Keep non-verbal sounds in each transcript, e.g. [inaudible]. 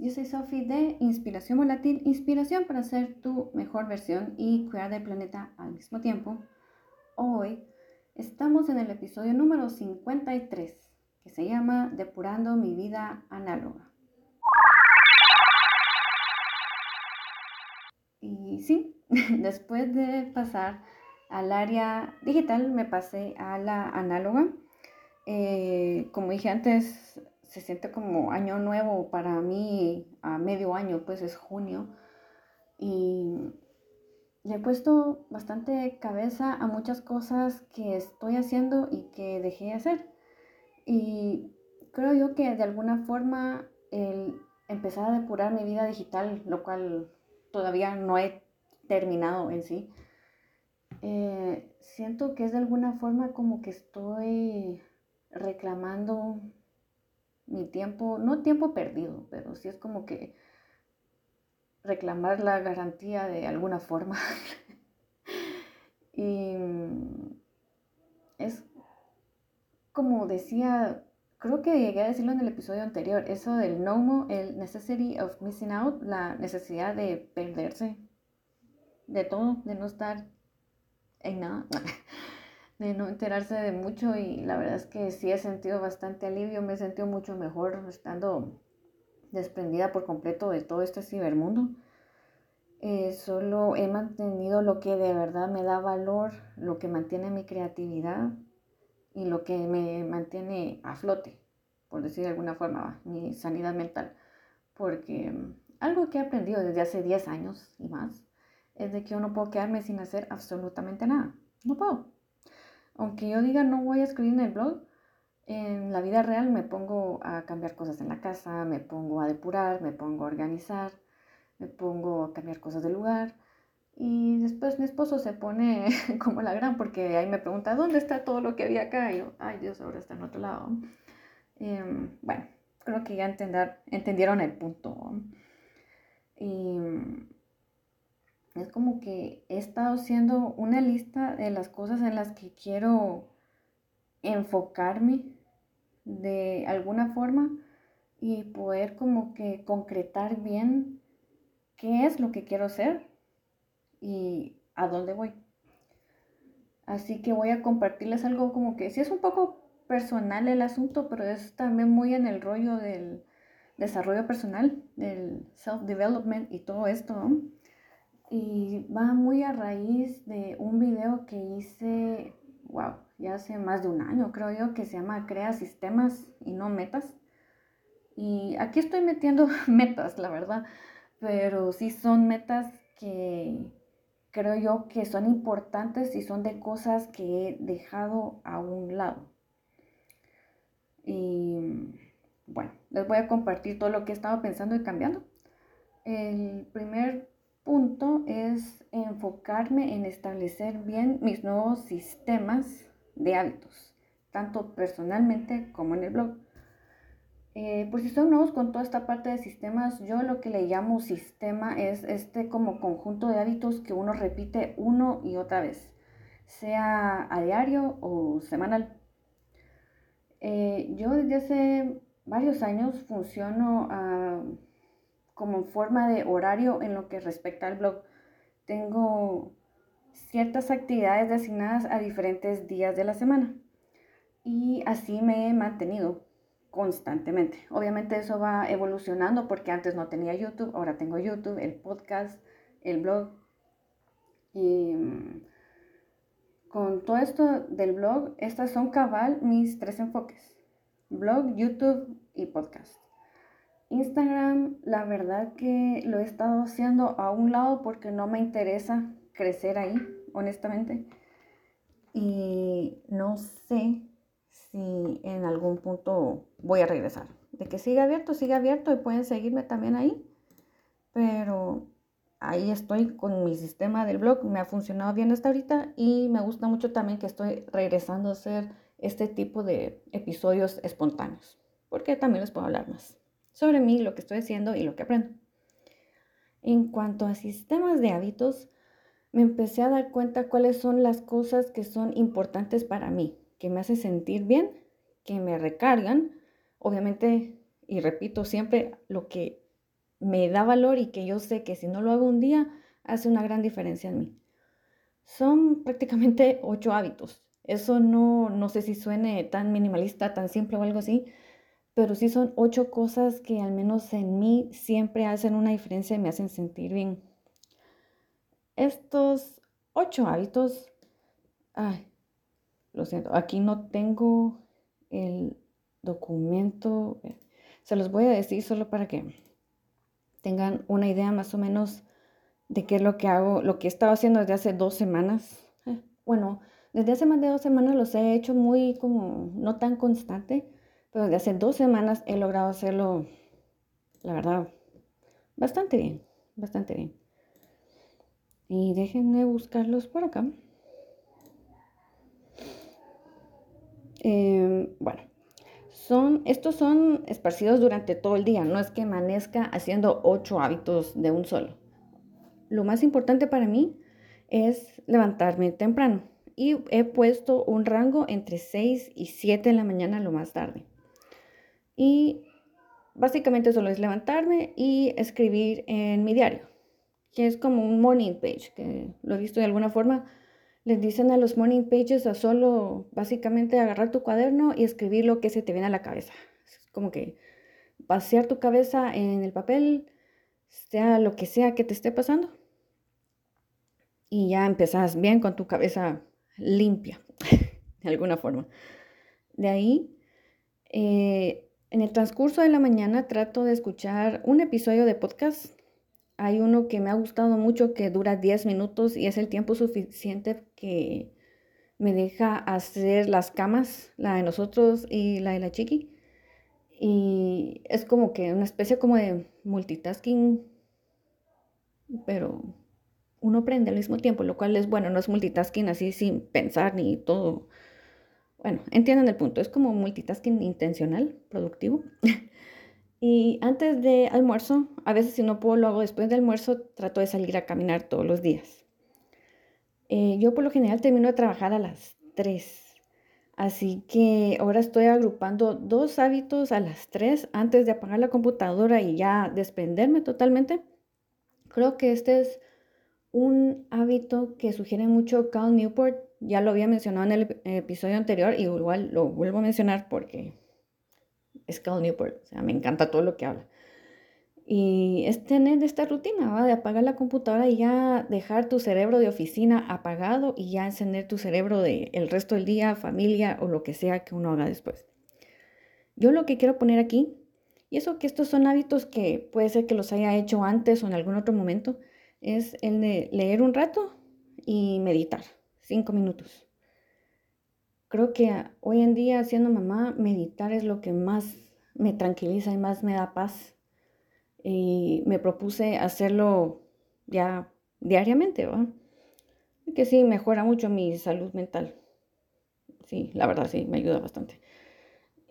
yo soy Sophie de Inspiración Volátil, inspiración para ser tu mejor versión y cuidar del planeta al mismo tiempo. Hoy estamos en el episodio número 53 que se llama Depurando mi vida análoga. Y sí, [laughs] después de pasar al área digital me pasé a la análoga. Eh, como dije antes, se siente como año nuevo para mí, a medio año, pues es junio. Y he puesto bastante cabeza a muchas cosas que estoy haciendo y que dejé de hacer. Y creo yo que de alguna forma el empezar a depurar mi vida digital, lo cual todavía no he terminado en sí, eh, siento que es de alguna forma como que estoy reclamando mi tiempo, no tiempo perdido, pero sí es como que reclamar la garantía de alguna forma. [laughs] y es como decía, creo que llegué a decirlo en el episodio anterior, eso del NOMO, el necessity of missing out, la necesidad de perderse de todo, de no estar en nada. [laughs] de no enterarse de mucho y la verdad es que sí he sentido bastante alivio, me he sentido mucho mejor estando desprendida por completo de todo este cibermundo. Eh, solo he mantenido lo que de verdad me da valor, lo que mantiene mi creatividad y lo que me mantiene a flote, por decir de alguna forma, mi sanidad mental. Porque mm, algo que he aprendido desde hace 10 años y más es de que yo no puedo quedarme sin hacer absolutamente nada. No puedo aunque yo diga no voy a escribir en el blog, en la vida real me pongo a cambiar cosas en la casa, me pongo a depurar, me pongo a organizar, me pongo a cambiar cosas del lugar. Y después mi esposo se pone [laughs] como la gran porque ahí me pregunta, ¿dónde está todo lo que había acá? Y yo, ay Dios, ahora está en otro lado. Em, bueno, creo que ya entender, entendieron el punto. Y es como que he estado haciendo una lista de las cosas en las que quiero enfocarme de alguna forma y poder como que concretar bien qué es lo que quiero hacer y a dónde voy. Así que voy a compartirles algo como que sí es un poco personal el asunto, pero es también muy en el rollo del desarrollo personal, del self-development y todo esto, ¿no? Y va muy a raíz de un video que hice, wow, ya hace más de un año creo yo, que se llama Crea sistemas y no metas. Y aquí estoy metiendo [laughs] metas, la verdad, pero sí son metas que creo yo que son importantes y son de cosas que he dejado a un lado. Y bueno, les voy a compartir todo lo que he estado pensando y cambiando. El primer punto es enfocarme en establecer bien mis nuevos sistemas de hábitos, tanto personalmente como en el blog. Eh, por si son nuevos con toda esta parte de sistemas, yo lo que le llamo sistema es este como conjunto de hábitos que uno repite uno y otra vez, sea a diario o semanal. Eh, yo desde hace varios años funciono a como forma de horario en lo que respecta al blog. Tengo ciertas actividades designadas a diferentes días de la semana y así me he mantenido constantemente. Obviamente eso va evolucionando porque antes no tenía YouTube, ahora tengo YouTube, el podcast, el blog. Y mm, con todo esto del blog, estas son cabal mis tres enfoques. Blog, YouTube y podcast. Instagram, la verdad que lo he estado haciendo a un lado porque no me interesa crecer ahí, honestamente. Y no sé si en algún punto voy a regresar. De que siga abierto, siga abierto y pueden seguirme también ahí. Pero ahí estoy con mi sistema del blog. Me ha funcionado bien hasta ahorita y me gusta mucho también que estoy regresando a hacer este tipo de episodios espontáneos. Porque también les puedo hablar más sobre mí, lo que estoy haciendo y lo que aprendo. En cuanto a sistemas de hábitos, me empecé a dar cuenta cuáles son las cosas que son importantes para mí, que me hacen sentir bien, que me recargan. Obviamente, y repito siempre, lo que me da valor y que yo sé que si no lo hago un día, hace una gran diferencia en mí. Son prácticamente [laughs] ocho hábitos. Eso no, no sé si suene tan minimalista, tan simple o algo así, pero sí son ocho cosas que al menos en mí siempre hacen una diferencia y me hacen sentir bien. Estos ocho hábitos, ay, lo siento, aquí no tengo el documento, se los voy a decir solo para que tengan una idea más o menos de qué es lo que hago, lo que he estado haciendo desde hace dos semanas. Bueno, desde hace más de dos semanas los he hecho muy como, no tan constante, pero desde hace dos semanas he logrado hacerlo, la verdad, bastante bien, bastante bien. Y déjenme buscarlos por acá. Em, bueno, son, estos son esparcidos durante todo el día, no es que amanezca haciendo ocho hábitos de un solo. Lo más importante para mí es levantarme temprano y he puesto un rango entre 6 y 7 de la mañana lo más tarde. Y básicamente solo es levantarme y escribir en mi diario, que es como un morning page, que lo he visto de alguna forma les dicen a los morning pages a solo básicamente agarrar tu cuaderno y escribir lo que se te viene a la cabeza. Es como que vaciar tu cabeza en el papel, sea lo que sea que te esté pasando. Y ya empezás bien con tu cabeza limpia, [laughs] de alguna forma. De ahí, eh, en el transcurso de la mañana trato de escuchar un episodio de podcast hay uno que me ha gustado mucho que dura 10 minutos y es el tiempo suficiente que me deja hacer las camas, la de nosotros y la de la chiqui. Y es como que una especie como de multitasking, pero uno aprende al mismo tiempo, lo cual es bueno, no es multitasking así sin pensar ni todo. Bueno, entienden el punto, es como multitasking intencional, productivo. [laughs] Y antes de almuerzo, a veces si no puedo lo hago después de almuerzo, trato de salir a caminar todos los días. Eh, yo por lo general termino de trabajar a las 3. Así que ahora estoy agrupando dos hábitos a las 3 antes de apagar la computadora y ya desprenderme totalmente. Creo que este es un hábito que sugiere mucho Cal Newport. Ya lo había mencionado en el episodio anterior y igual lo vuelvo a mencionar porque es Cal Newport, o sea, me encanta todo lo que habla. Y es tener esta rutina, ¿va? De apagar la computadora y ya dejar tu cerebro de oficina apagado y ya encender tu cerebro de el resto del día, familia o lo que sea que uno haga después. Yo lo que quiero poner aquí, y eso que estos son hábitos que puede ser que los haya hecho antes o en algún otro momento, es el de leer un rato y meditar, cinco minutos. Creo que hoy en día, siendo mamá, meditar es lo que más me tranquiliza y más me da paz. Y me propuse hacerlo ya diariamente, ¿va? Que sí, mejora mucho mi salud mental. Sí, la verdad, sí, me ayuda bastante.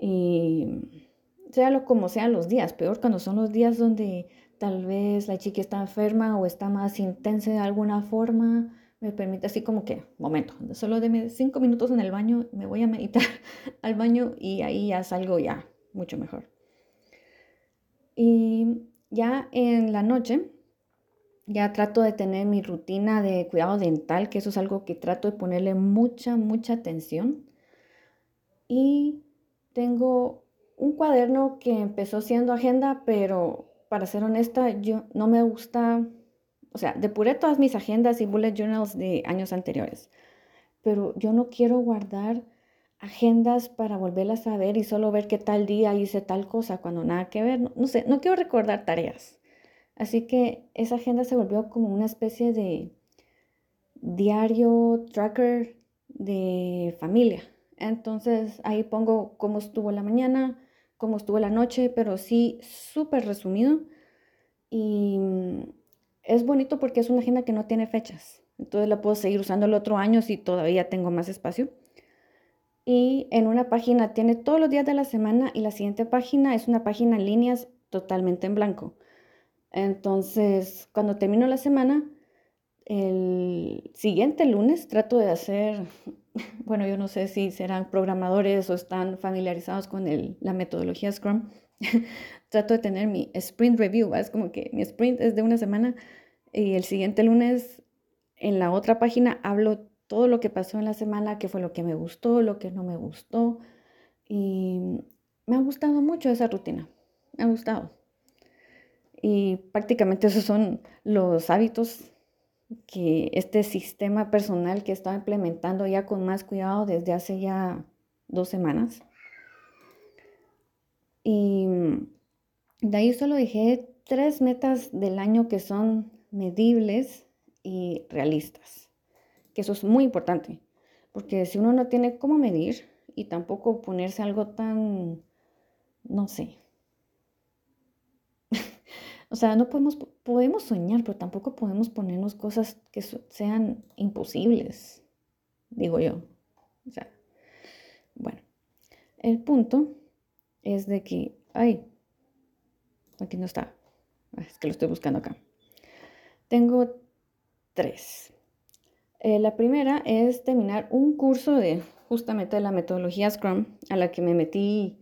Y sea lo como sean los días, peor cuando son los días donde tal vez la chica está enferma o está más intensa de alguna forma me permite así como que, momento, solo deme cinco minutos en el baño, me voy a meditar [laughs] al baño y ahí ya salgo ya mucho mejor. Y ya en la noche, ya trato de tener mi rutina de cuidado dental, que eso es algo que trato de ponerle mucha, mucha atención. Y tengo un cuaderno que empezó siendo agenda, pero para ser honesta, yo no me gusta o sea, depuré todas mis agendas y bullet journals de años anteriores, pero yo no quiero guardar agendas para volverlas a ver y solo ver qué tal día hice tal cosa cuando nada que ver. No, sé, no quiero recordar tareas. Así que esa agenda se volvió como una especie de diario tracker de familia. Entonces ahí pongo cómo estuvo la mañana, cómo estuvo la noche, pero sí súper resumido. Y es bonito porque es una agenda que no tiene fechas. Entonces la puedo seguir usando el otro año si todavía tengo más espacio. Y en una página tiene todos los días de la semana y la siguiente página es una página en líneas totalmente en blanco. Entonces, cuando termino la semana, el siguiente lunes trato de hacer, bueno, yo no sé si serán programadores o están familiarizados con la metodología Scrum, [laughs] trato de tener mi sprint review, es como que mi sprint es de una semana y el siguiente lunes en la otra página hablo todo lo que pasó en la semana, qué fue lo que me gustó, lo que no me gustó. Y me ha gustado mucho esa rutina, me ha gustado. Y prácticamente esos son los hábitos que este sistema personal que estaba implementando ya con más cuidado desde hace ya dos semanas. Y de ahí solo dejé tres metas del año que son medibles y realistas, que eso es muy importante, porque si uno no tiene cómo medir y tampoco ponerse algo tan, no sé, o sea, no podemos, podemos soñar, pero tampoco podemos ponernos cosas que sean imposibles, digo yo. O sea, bueno, el punto es de que, ay, aquí no está, ah, es que lo estoy buscando acá. Tengo tres. Eh, la primera es terminar un curso de justamente la metodología Scrum a la que me metí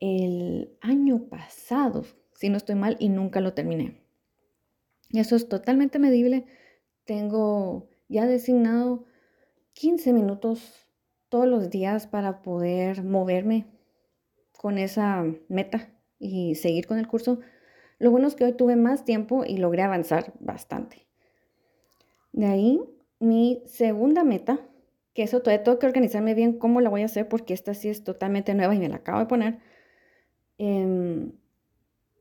el año pasado, si no estoy mal, y nunca lo terminé. Eso es totalmente medible. Tengo ya designado 15 minutos todos los días para poder moverme con esa meta y seguir con el curso. Lo bueno es que hoy tuve más tiempo y logré avanzar bastante. De ahí, mi segunda meta, que eso todavía tengo que organizarme bien cómo la voy a hacer porque esta sí es totalmente nueva y me la acabo de poner. Em,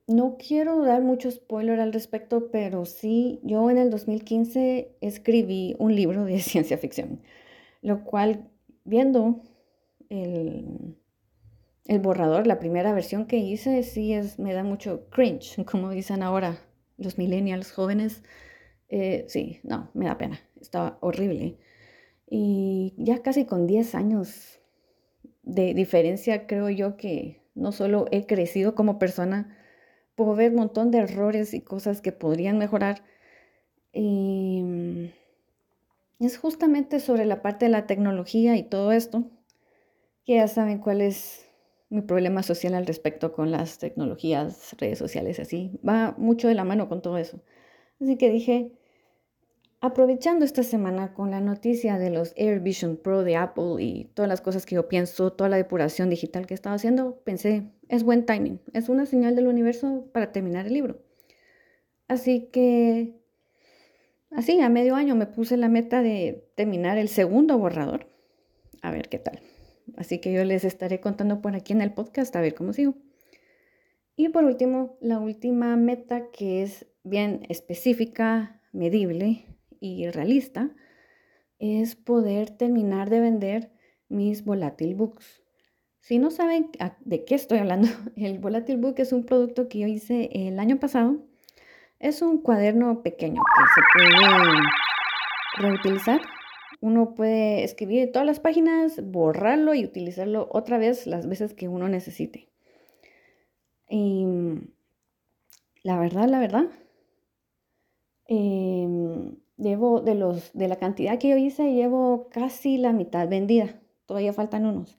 no quiero dar mucho spoiler al respecto, pero sí, yo en el 2015 escribí un libro de [laughs] ciencia ficción, lo cual viendo el, borrador, la primera versión que hice, sí es, me da mucho cringe, [laughs] como dicen ahora los millennials jóvenes. Eh, sí, no, me da pena, estaba horrible. Y ya casi con 10 años de diferencia, creo yo que no solo he crecido como persona, puedo ver un montón de errores y cosas que podrían mejorar. Y mm, es justamente sobre la parte de la tecnología y todo esto, que ya saben cuál es mi problema social al respecto con las tecnologías, redes sociales, así. Va mucho de la mano con todo eso. Así que dije, aprovechando esta semana con la noticia de los Air Vision Pro de Apple y todas las cosas que yo pienso, toda la depuración digital que estaba haciendo, pensé, es buen timing, es una señal del universo para terminar el libro. Así que, así, a medio año me puse la meta de terminar el segundo borrador. A ver qué tal. Así que yo les estaré contando por aquí en el podcast a ver cómo sigo. Y por último, la última meta que es bien específica, medible realista, es poder terminar de vender mis volatile books. Si no saben de qué estoy hablando, [laughs] el Volatile Book es un producto que yo hice el año pasado. Es un cuaderno pequeño que se puede reutilizar. Uno puede escribir todas las páginas, borrarlo y utilizarlo otra vez las veces que uno necesite. Y la verdad, la verdad, em, llevo de, los, de la cantidad que yo hice, llevo casi la mitad vendida. Todavía faltan unos.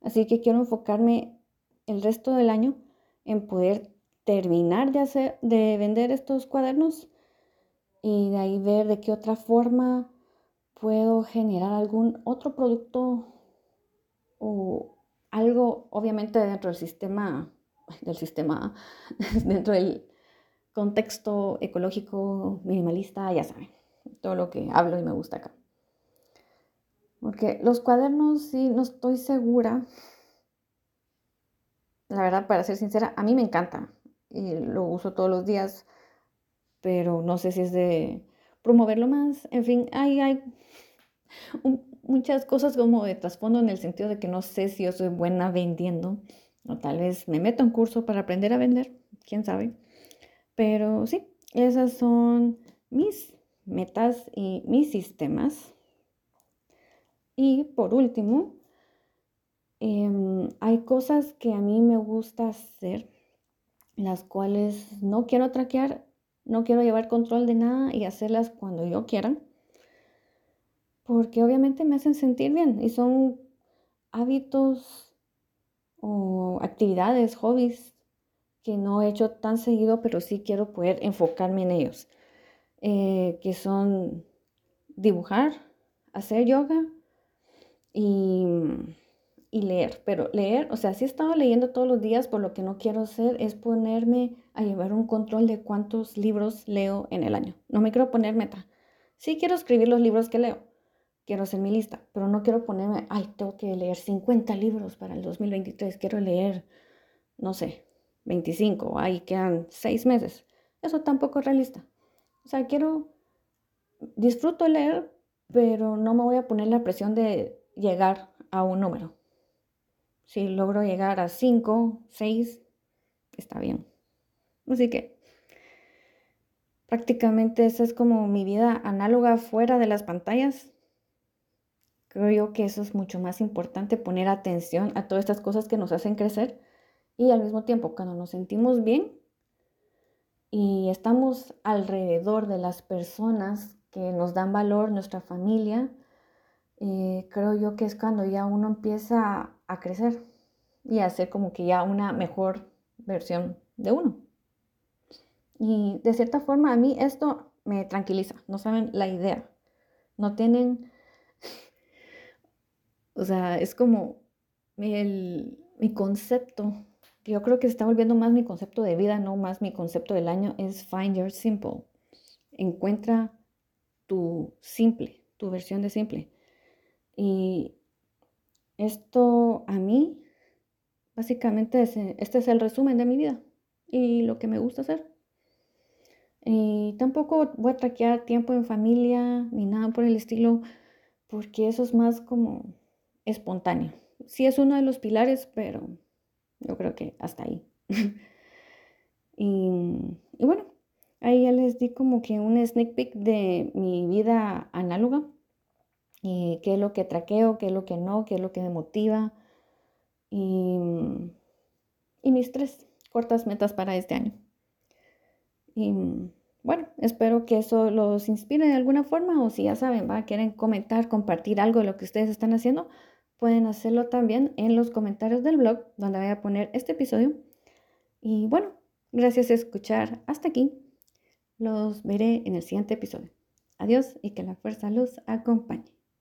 Así que quiero enfocarme el resto del año en poder terminar de, hacer, de vender estos cuadernos y de ahí ver de qué otra forma puedo generar algún otro producto o algo, obviamente dentro del sistema, del sistema, [laughs] dentro del contexto ecológico minimalista, ya saben, todo lo que hablo y me gusta acá. Porque los cuadernos sí, no estoy segura. La verdad, para ser sincera, a mí me encanta y lo uso todos los días, pero no sé si es de promoverlo más. En fin, hay, hay muchas cosas como de trasfondo en el sentido de que no sé si yo soy buena vendiendo o tal vez me meto en curso para aprender a vender, quién sabe. Pero sí, esas son mis metas y mis sistemas. Y por último, em, hay cosas que a mí me gusta hacer, las cuales no quiero traquear, no quiero llevar control de nada y hacerlas cuando yo quiera, porque obviamente me hacen sentir bien y son hábitos o actividades, hobbies que no he hecho tan seguido, pero sí quiero poder enfocarme en ellos, eh, que son dibujar, hacer yoga y, leer. Pero leer, o sea, sí he leyendo todos los días, por lo que no quiero hacer es ponerme a llevar un control de cuántos libros leo en el año. No me quiero poner meta. Sí quiero escribir los libros que leo, quiero hacer mi lista, pero no quiero ponerme, ay, tengo que leer 50 libros para el 2023, quiero leer, no sé, 25, ahí quedan 6 meses. Eso tampoco es realista. O sea, quiero, disfruto leer, pero no me voy a poner la presión de llegar a un número. Si logro llegar a 5, 6, está bien. Así que prácticamente esa es como mi vida análoga fuera de las pantallas. Creo yo que eso es mucho más importante, poner atención a todas estas cosas que nos hacen crecer y al mismo tiempo cuando nos sentimos bien y estamos alrededor de las personas que nos dan valor, nuestra familia, eh, creo yo que es cuando ya uno empieza a crecer y a ser como que ya una mejor versión de uno. Y de cierta forma a mí esto me tranquiliza, no saben la idea, no tienen [laughs] o sea, es como mi concepto, que yo creo que se está volviendo más mi concepto de vida, no más mi concepto del año, es find your simple. Encuentra tu simple, tu versión de simple. Y esto a mí, básicamente, este es el resumen de mi vida y lo que me gusta hacer. Y tampoco voy a traquear tiempo en familia ni nada por el estilo, porque eso es más como espontáneo. Sí es uno de los pilares, pero yo creo que hasta ahí. [laughs] y, bueno, ahí ya les di como que un sneak peek de mi vida análoga y qué es lo que traqueo, qué es lo que no, qué es lo que me motiva y, y mis tres cortas metas para este año. Y bueno, espero que eso los inspire de alguna forma o si ya saben, va, quieren comentar, compartir algo de lo que ustedes están haciendo, pueden hacerlo también en los comentarios del blog donde voy a poner este episodio. Y bueno, gracias por escuchar hasta aquí. Los veré en el siguiente episodio. Adiós y que la fuerza los acompañe.